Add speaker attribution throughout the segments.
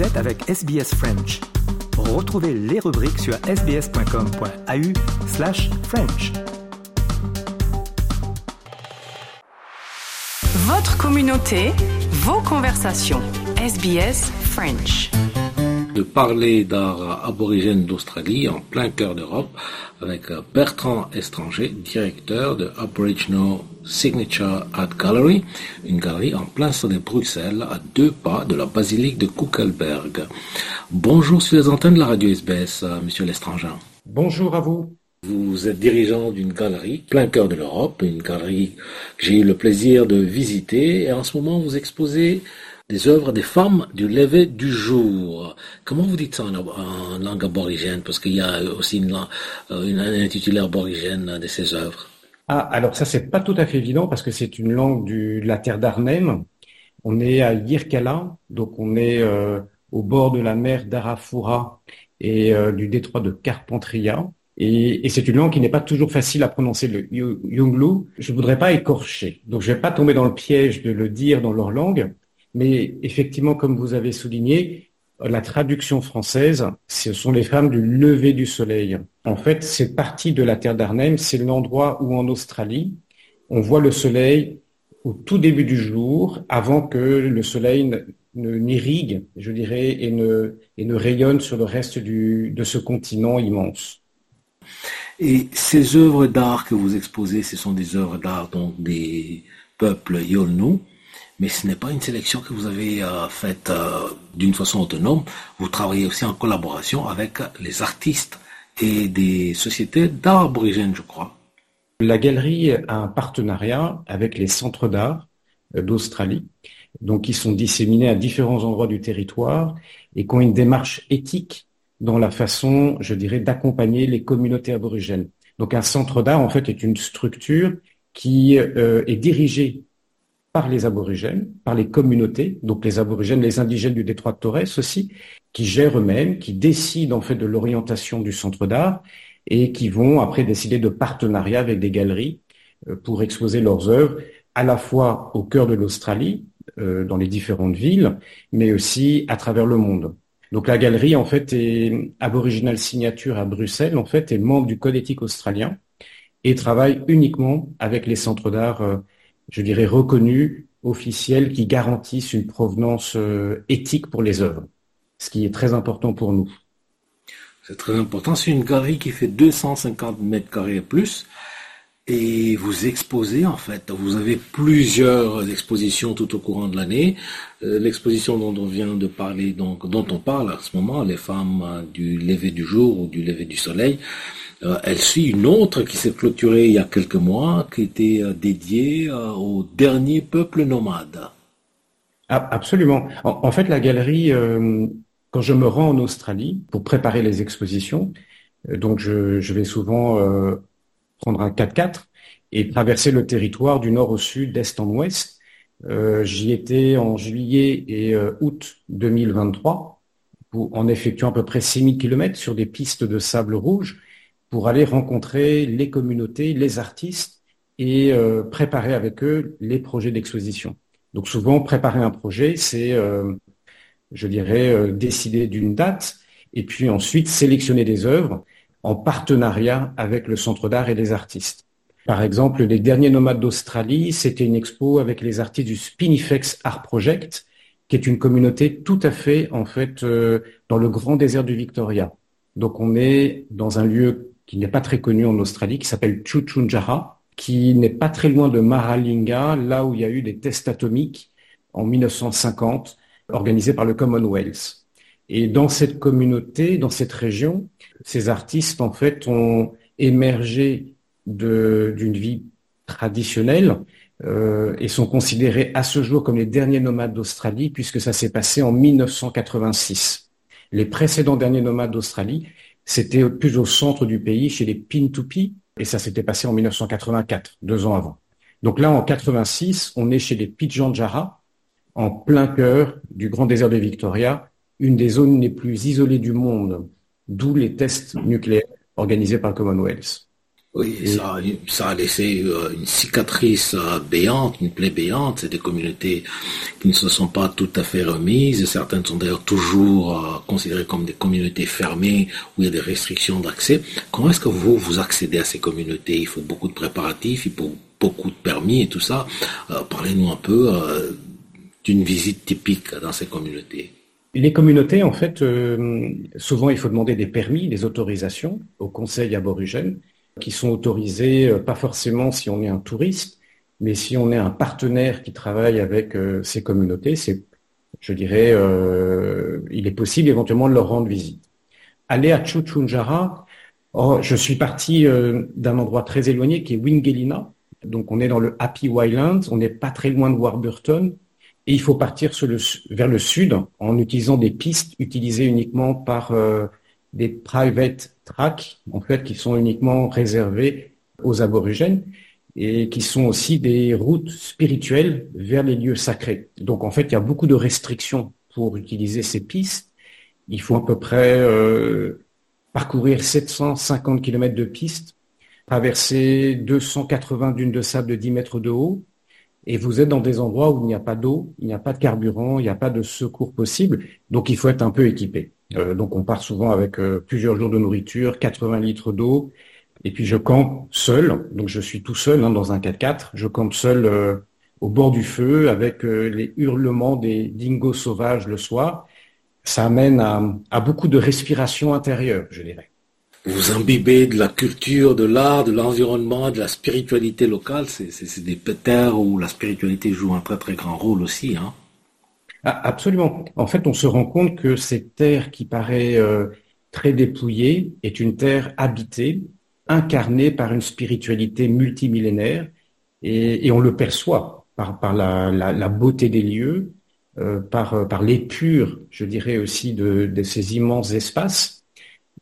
Speaker 1: Vous êtes avec SBS French. Retrouvez les rubriques sur sbs.com.au slash French.
Speaker 2: Votre communauté, vos conversations. SBS French.
Speaker 3: De parler d'art aborigène d'Australie en plein cœur d'Europe avec Bertrand Estranger, directeur de Aboriginal Signature Art Gallery, une galerie en plein centre de Bruxelles, à deux pas de la basilique de Kuckelberg. Bonjour sur les antennes de la radio SBS, euh, monsieur l'étranger.
Speaker 4: Bonjour à vous.
Speaker 3: Vous êtes dirigeant d'une galerie plein cœur de l'Europe, une galerie que j'ai eu le plaisir de visiter et en ce moment vous exposez des œuvres des femmes du lever du jour. Comment vous dites ça en, langue aborigène? Parce qu'il y a aussi une, euh, une, un intitulé aborigène de ces œuvres.
Speaker 4: Ah, alors ça, c'est pas tout à fait évident parce que c'est une langue du, de la terre d'Arnhem. On est à Yirkala, donc on est euh, au bord de la mer d'Arafura et euh, du détroit de Carpentria. Et, et c'est une langue qui n'est pas toujours facile à prononcer, le Yunglu. Je voudrais pas écorcher, donc je vais pas tomber dans le piège de le dire dans leur langue. Mais effectivement, comme vous avez souligné, la traduction française, ce sont les femmes du lever du soleil. En fait, cette partie de la terre d'Arnhem, c'est l'endroit où en Australie, on voit le soleil au tout début du jour, avant que le soleil n'irrigue, je dirais, et ne, rayonne sur le reste de ce continent immense.
Speaker 3: Et ces œuvres d'art que vous exposez, ce sont des œuvres d'art des peuples Yolnu, mais ce n'est pas une sélection que vous avez euh, faite euh, d'une façon autonome. Vous travaillez aussi en collaboration avec les artistes et des sociétés d'art aborigènes, je crois.
Speaker 4: La galerie a un partenariat avec les centres d'art euh, d'Australie, donc qui sont disséminés à différents endroits du territoire et qui ont une démarche éthique dans la façon, je dirais, d'accompagner les communautés aborigènes. Donc un centre d'art, en fait, est une structure qui est dirigée par les aborigènes, par les communautés, donc les aborigènes, les indigènes du détroit de Torres aussi, qui gèrent eux-mêmes, qui décident en fait de l'orientation du centre d'art et qui vont après décider de partenariats avec des galeries euh, pour exposer leurs œuvres à la fois au cœur de l'Australie, euh, dans les différentes villes, mais aussi à travers le monde. Donc la galerie en fait est Aboriginal Signature à Bruxelles, en fait est membre du Code éthique australien et travaille uniquement avec les centres d'art euh, je dirais, reconnus, officiels, qui garantissent une provenance euh, éthique pour les œuvres, ce qui est très important pour nous.
Speaker 3: C'est très important. C'est une galerie qui fait 250 mètres carrés et plus. Et vous exposez, en fait, vous avez plusieurs expositions tout au courant de l'année. Euh, l'exposition dont on vient de parler, donc, dont on parle à ce moment, les femmes du lever du jour ou du lever du soleil, elle suit une autre qui s'est clôturée il y a quelques mois, qui était euh, dédiée euh, au dernier peuple nomade.
Speaker 4: Ah, absolument. En, fait, la galerie, quand je me rends en Australie pour préparer les expositions, donc je, vais souvent prendre un 4x4 et traverser le territoire du nord au sud, d'est en ouest. J'y étais en juillet et août 2023 pour, en effectuant à peu près 6000 km sur des pistes de sable rouge pour aller rencontrer les communautés, les artistes et euh, préparer avec eux les projets d'exposition. Donc souvent, préparer un projet, c'est, euh, je dirais, euh, décider d'une date et puis ensuite sélectionner des œuvres en partenariat avec le centre d'art et les artistes. Par exemple, les derniers nomades d'Australie, c'était une expo avec les artistes du Spinifex Art Project, qui est une communauté tout à fait, en fait, dans le grand désert du Victoria. Donc on est dans un lieu qui n'est pas très connu en Australie, qui s'appelle Chuchunjara, qui n'est pas très loin de Maralinga, là où il y a eu des tests atomiques en 1950 organisés par le Commonwealth. Et dans cette communauté, dans cette région, ces artistes, en fait, ont émergé d'une vie traditionnelle euh, et sont considérés à ce jour comme les derniers nomades d'Australie, puisque ça s'est passé en 1986. Les précédents derniers nomades d'Australie c'était plus au centre du pays, chez les Pintupi, et ça s'était passé en 1984, deux ans avant. Donc là, en 86, on est chez les Pidjanjara, en plein cœur du grand désert de Victoria, une des zones les plus isolées du monde, d'où les tests nucléaires organisés par le Commonwealth.
Speaker 3: Oui, ça, ça a laissé euh, une cicatrice euh, béante, une plaie béante. C'est des communautés qui ne se sont pas tout à fait remises. Certaines sont d'ailleurs toujours euh, considérées comme des communautés fermées où il y a des restrictions d'accès. Comment est-ce que vous, vous accédez à ces communautés? Il faut beaucoup de préparatifs, il faut beaucoup de permis et tout ça. Parlez-nous un peu d'une visite typique dans ces communautés.
Speaker 4: Les communautés, en fait, souvent il faut demander des permis, des autorisations au conseil aborigène qui sont autorisés, euh, pas forcément si on est un touriste, mais si on est un partenaire qui travaille avec euh, ces communautés, c'est, je dirais, euh, il est possible éventuellement de leur rendre visite. Aller à Chuchunjara, oh, je suis parti d'un endroit très éloigné qui est Wingelina, donc on est dans le Happy Wildlands, on n'est pas très loin de Warburton, et il faut partir vers le sud en utilisant des pistes utilisées uniquement par des private tracks, en fait, qui sont uniquement réservés aux aborigènes et qui sont aussi des routes spirituelles vers les lieux sacrés. Donc, en fait, il y a beaucoup de restrictions pour utiliser ces pistes. Il faut à peu près euh, parcourir 750 km de pistes, traverser 280 dunes de sable de 10 mètres de haut, et vous êtes dans des endroits où il n'y a pas d'eau, il n'y a pas de carburant, il n'y a pas de secours possible, donc il faut être un peu équipé. Euh, donc on part souvent avec euh, plusieurs jours de nourriture, 80 litres d'eau, et puis je campe seul, donc je suis tout seul hein, dans un 4x4, je campe seul euh, au bord du feu avec les hurlements des dingos sauvages le soir. Ça amène à, beaucoup de respiration intérieure, je dirais.
Speaker 3: Vous imbibez de la culture, de l'art, de l'environnement, de la spiritualité locale. C'est des terres où la spiritualité joue un très très grand rôle aussi. Hein.
Speaker 4: Ah, absolument. En fait, on se rend compte que cette terre qui paraît euh, très dépouillée est une terre habitée, incarnée par une spiritualité multimillénaire, et, on le perçoit par, la, beauté des lieux, euh, par l'épure, je dirais aussi, de, ces immenses espaces.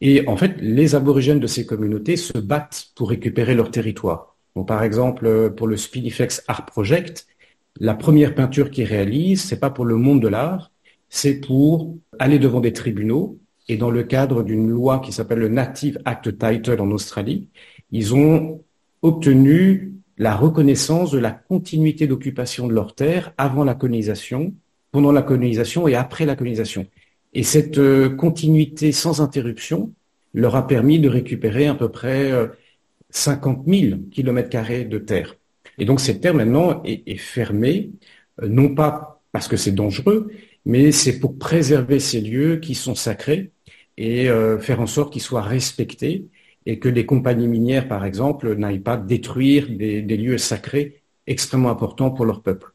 Speaker 4: Et en fait, les aborigènes de ces communautés se battent pour récupérer leur territoire. par exemple, pour le Speedifex Art Project, la première peinture qu'ils réalisent, c'est pas pour le monde de l'art, c'est pour aller devant des tribunaux et dans le cadre d'une loi qui s'appelle le Native Act Title en Australie, ils ont obtenu la reconnaissance de la continuité d'occupation de leurs terres avant la colonisation, pendant la colonisation et après la colonisation. Et cette euh, continuité sans interruption leur a permis de récupérer à peu près 50 000 kilomètres carrés de terre. Et donc cette terre maintenant est, fermée, euh, non pas parce que c'est dangereux, mais c'est pour préserver ces lieux qui sont sacrés et euh, faire en sorte qu'ils soient respectés et que les compagnies minières, par exemple, n'aillent pas détruire des, lieux sacrés extrêmement importants pour leur peuple.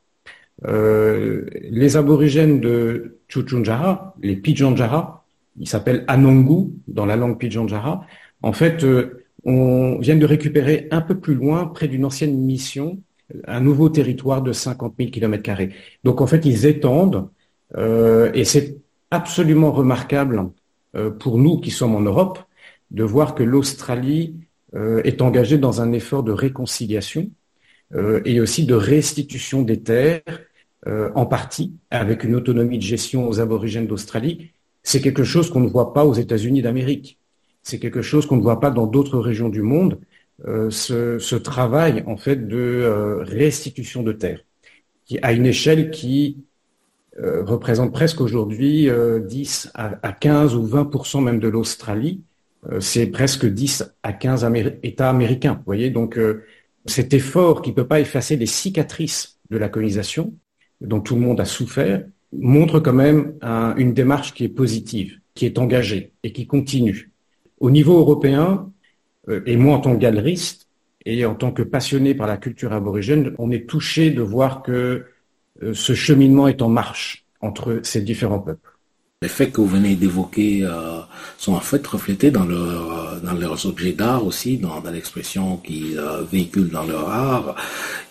Speaker 4: Euh, les aborigènes de Chuchunjara, les Pijanjara, ils s'appellent Anongu dans la langue Pijanjara, en fait, on vient de récupérer un peu plus loin, près d'une ancienne mission, un nouveau territoire de 50 000 km. Donc en fait, ils étendent, euh, et c'est absolument remarquable euh, pour nous qui sommes en Europe de voir que l'Australie euh, est engagée dans un effort de réconciliation et aussi de restitution des terres, en partie avec une autonomie de gestion aux aborigènes d'Australie. C'est quelque chose qu'on ne voit pas aux États-Unis d'Amérique. C'est quelque chose qu'on ne voit pas dans d'autres régions du monde. Euh, ce, travail en fait de euh, restitution de terre, qui à une échelle qui euh, représente presque aujourd'hui 10 à, 15 ou 20% même de l'Australie. c'est presque 10 à 15 États américains. Vous voyez, donc cet effort qui ne peut pas effacer les cicatrices de la colonisation, dont tout le monde a souffert, montre quand même une démarche qui est positive, qui est engagée et qui continue. Au niveau européen, euh, et moi en tant que galeriste et en tant que passionné par la culture aborigène, on est touché de voir que euh, ce cheminement est en marche entre ces différents peuples.
Speaker 3: Les faits que vous venez d'évoquer euh, sont en fait reflétés dans, leur, dans leurs objets d'art aussi, dans, l'expression qu'ils véhiculent dans leur art.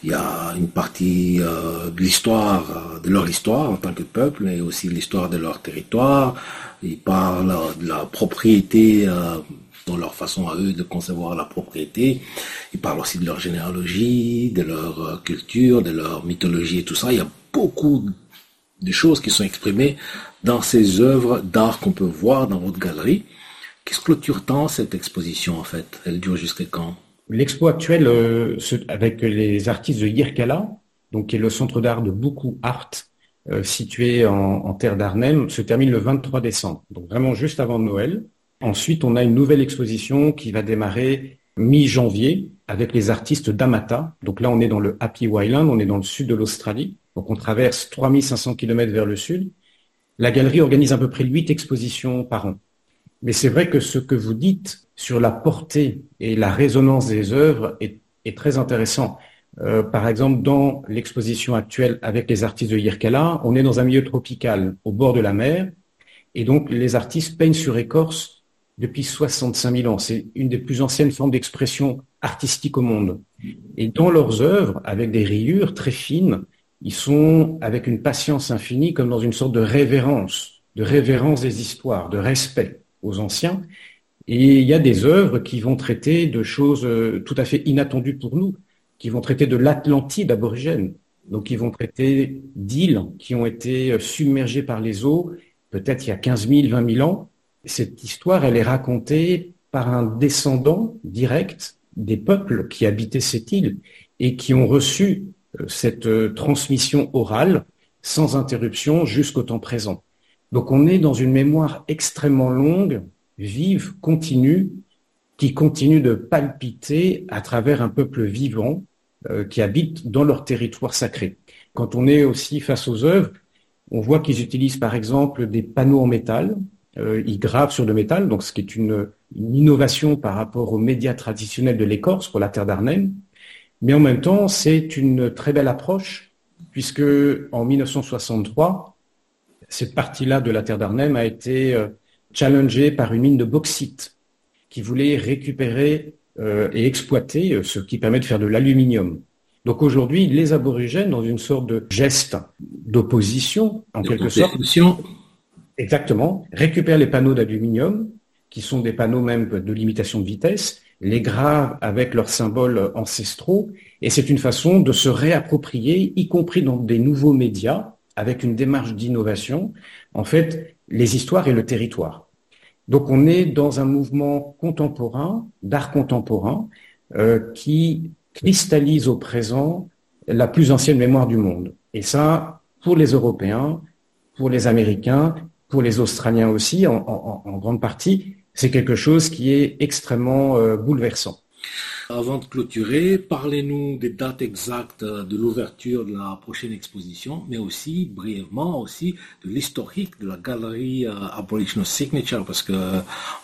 Speaker 3: Il y a une partie de l'histoire, de leur histoire en tant que peuple, mais aussi l'histoire de leur territoire. Ils parlent de la propriété dans leur façon à eux de concevoir la propriété. Ils parlent aussi de leur généalogie, de leur euh, culture, de leur mythologie et tout ça. Il y a beaucoup de choses qui sont exprimées dans ces œuvres d'art qu'on peut voir dans votre galerie. Qu'est-ce clôture tant cette exposition en fait? Elle dure jusqu'à quand?
Speaker 4: L'expo actuelle euh, avec les artistes de Yirkala, donc qui est le centre d'art de beaucoup Art, euh, situé en, terre d'Arnhem, se termine le 23 décembre, donc vraiment juste avant Noël. Ensuite, on a une nouvelle exposition qui va démarrer mi-janvier avec les artistes d'Amata. Donc là, on est dans le Happy Wildland, on est dans le sud de l'Australie. Donc on traverse 3500 km vers le sud. La galerie organise à peu près huit expositions par an. Mais c'est vrai que ce que vous dites sur la portée et la résonance des œuvres est, très intéressant. Euh, par exemple, dans l'exposition actuelle avec les artistes de Yirkala, on est dans un milieu tropical, au bord de la mer, et donc les artistes peignent sur écorce depuis 65 000 ans. C'est une des plus anciennes formes d'expression artistique au monde. Et dans leurs œuvres, avec des rayures très fines, ils sont avec une patience infinie, comme dans une sorte de révérence, de révérence des histoires, de respect aux anciens. Et il y a des œuvres qui vont traiter de choses euh, tout à fait inattendues pour nous, qui vont traiter de l'Atlantide aborigène, donc qui vont traiter d'îles qui ont été euh, submergées par les eaux, peut-être il y a 15 000, 20 000 ans. Cette histoire, elle est racontée par un descendant direct des peuples qui habitaient cette île et qui ont reçu cette transmission orale sans interruption jusqu'au temps présent. Donc on est dans une mémoire extrêmement longue, vive, continue, qui continue de palpiter à travers un peuple vivant euh, qui habite dans leur territoire sacré. Quand on est aussi face aux œuvres, on voit qu'ils utilisent par exemple des panneaux en métal, euh, ils gravent sur le métal, donc ce qui est une, innovation par rapport aux médias traditionnels de l'écorce pour la terre d'Arnhem. Mais en même temps, c'est une très belle approche, puisque en 1963, cette partie-là de la terre d'Arnhem a été euh, challengée par une mine de bauxite qui voulait récupérer euh, et exploiter euh, ce qui permet de faire de l'aluminium. Donc aujourd'hui, les aborigènes, dans une sorte de geste d'opposition, en quelque sorte, exactement, récupèrent les panneaux d'aluminium, qui sont des panneaux même de limitation de vitesse, les gravent avec leurs symboles ancestraux, et c'est une façon de se réapproprier, y compris dans des nouveaux médias, avec une démarche d'innovation, en fait, les histoires et le territoire. Donc on est dans un mouvement contemporain, d'art contemporain, euh, qui cristallise au présent la plus ancienne mémoire du monde. Et ça, pour les Européens, pour les Américains, pour les Australiens aussi, en, grande partie, c'est quelque chose qui est extrêmement euh, bouleversant.
Speaker 3: Avant de clôturer, parlez-nous des dates exactes de l'ouverture de la prochaine exposition, mais aussi, brièvement, aussi de l'historique de la galerie euh, Aboriginal Signature, parce que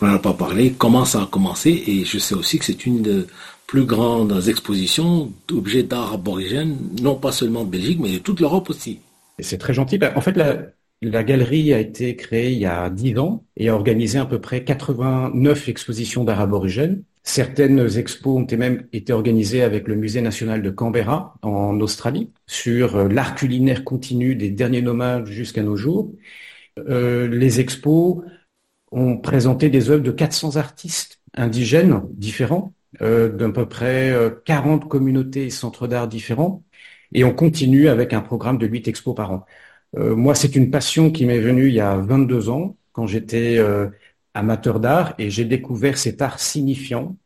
Speaker 3: on n'en a pas parlé, comment ça a commencé, et je sais aussi que c'est une des plus grandes expositions d'objets d'art aborigènes, non pas seulement de Belgique, mais de toute l'Europe aussi.
Speaker 4: C'est très gentil. Ben, en fait, la, la galerie a été créée il y a dix ans et a organisé à peu près 89 expositions d'art aborigène. Certaines expos ont même été organisées avec le Musée national de Canberra en Australie sur euh, l'art culinaire continu des derniers nomades jusqu'à nos jours. Euh, les expos ont présenté des œuvres de 400 artistes indigènes différents, euh, d'à peu près 40 communautés et centres d'art différents, et on continue avec un programme de 8 expos par an. Moi, c'est une passion qui m'est venue il y a 22 ans, quand j'étais amateur d'art et j'ai découvert cet art signifiant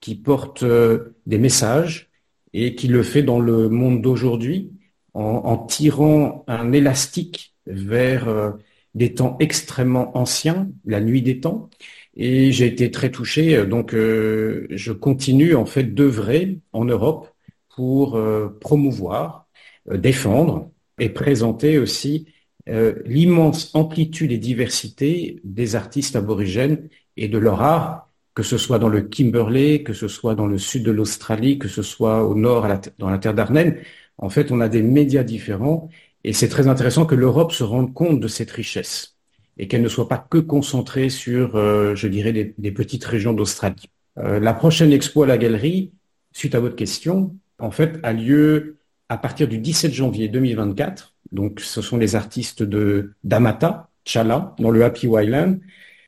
Speaker 4: qui porte euh, des messages et qui le fait dans le monde d'aujourd'hui en, tirant un élastique vers euh, des temps extrêmement anciens, la nuit des temps. Et j'ai été très touché, donc euh, je continue en fait d'œuvrer en Europe pour promouvoir, défendre et présenter aussi euh, l'immense amplitude et diversité des artistes aborigènes et de leur art, que ce soit dans le Kimberley, que ce soit dans le sud de l'Australie, que ce soit au nord, dans la terre d'Arnhem. En fait, on a des médias différents et c'est très intéressant que l'Europe se rende compte de cette richesse et qu'elle ne soit pas que concentrée sur, euh, je dirais, des, petites régions d'Australie. Euh, la prochaine expo à la galerie, suite à votre question, en fait, a lieu à partir du 17 janvier 2024 donc, ce sont les artistes de d'Amata, Chala, dans le Happy Wildland.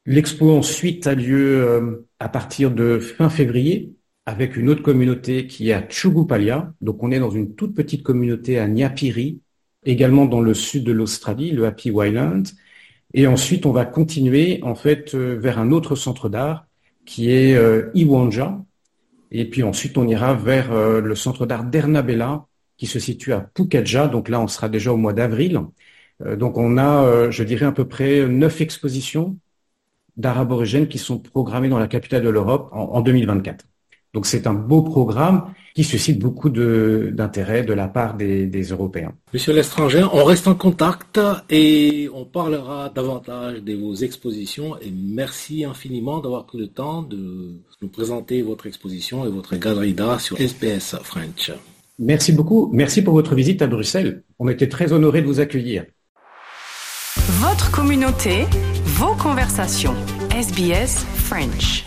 Speaker 4: L'expo ensuite a lieu euh, à partir de fin février avec une autre communauté qui est à Chugupalia. Donc, on est dans une toute petite communauté à Nyapiri, également dans le sud de l'Australie, le Happy Wildland. Et ensuite, on va continuer en fait euh, vers un autre centre d'art qui est euh, Iwanja, Et puis ensuite, on ira vers le centre d'art d'Ernabella, qui se situe à Pukaja. Donc là, on sera déjà au mois d'avril. Euh, donc on a, euh, je dirais, à peu près neuf expositions d'art aborigène qui sont programmées dans la capitale de l'Europe en, 2024. Donc c'est un beau programme qui suscite beaucoup d'intérêt de, la part des, des Européens.
Speaker 3: Monsieur l'étranger, on reste en contact et on parlera davantage de vos expositions et merci infiniment d'avoir pris le temps de nous présenter votre exposition et votre galerie d'art sur SPS French.
Speaker 4: Merci beaucoup. Merci pour votre visite à Bruxelles. On était très honorés de vous accueillir.
Speaker 2: Votre communauté, vos conversations. SBS French.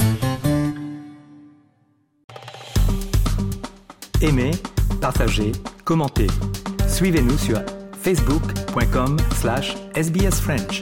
Speaker 1: Aimez, partagez, commentez. Suivez-nous sur facebook.com slash sbsfrench.